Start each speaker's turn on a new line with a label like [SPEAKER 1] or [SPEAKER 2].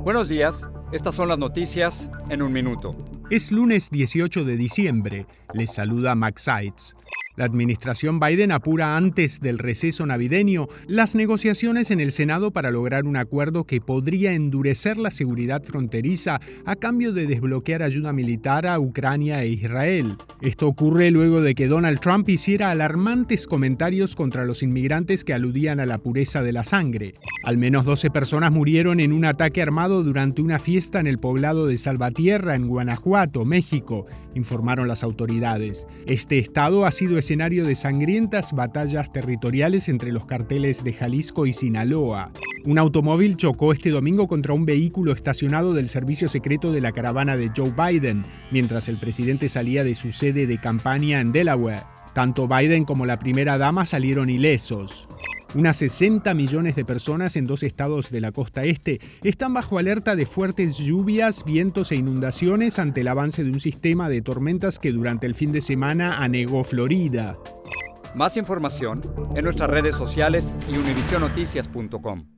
[SPEAKER 1] Buenos días, estas son las noticias en un minuto.
[SPEAKER 2] Es lunes 18 de diciembre, les saluda Max Seitz. La administración Biden apura antes del receso navideño las negociaciones en el Senado para lograr un acuerdo que podría endurecer la seguridad fronteriza a cambio de desbloquear ayuda militar a Ucrania e Israel. Esto ocurre luego de que Donald Trump hiciera alarmantes comentarios contra los inmigrantes que aludían a la pureza de la sangre. Al menos 12 personas murieron en un ataque armado durante una fiesta en el poblado de Salvatierra, en Guanajuato, México, informaron las autoridades. Este estado ha sido escenario de sangrientas batallas territoriales entre los carteles de Jalisco y Sinaloa. Un automóvil chocó este domingo contra un vehículo estacionado del servicio secreto de la caravana de Joe Biden, mientras el presidente salía de su sede de campaña en Delaware. Tanto Biden como la primera dama salieron ilesos. Unas 60 millones de personas en dos estados de la costa este están bajo alerta de fuertes lluvias, vientos e inundaciones ante el avance de un sistema de tormentas que durante el fin de semana anegó Florida.
[SPEAKER 1] Más información en nuestras redes sociales y univisionoticias.com.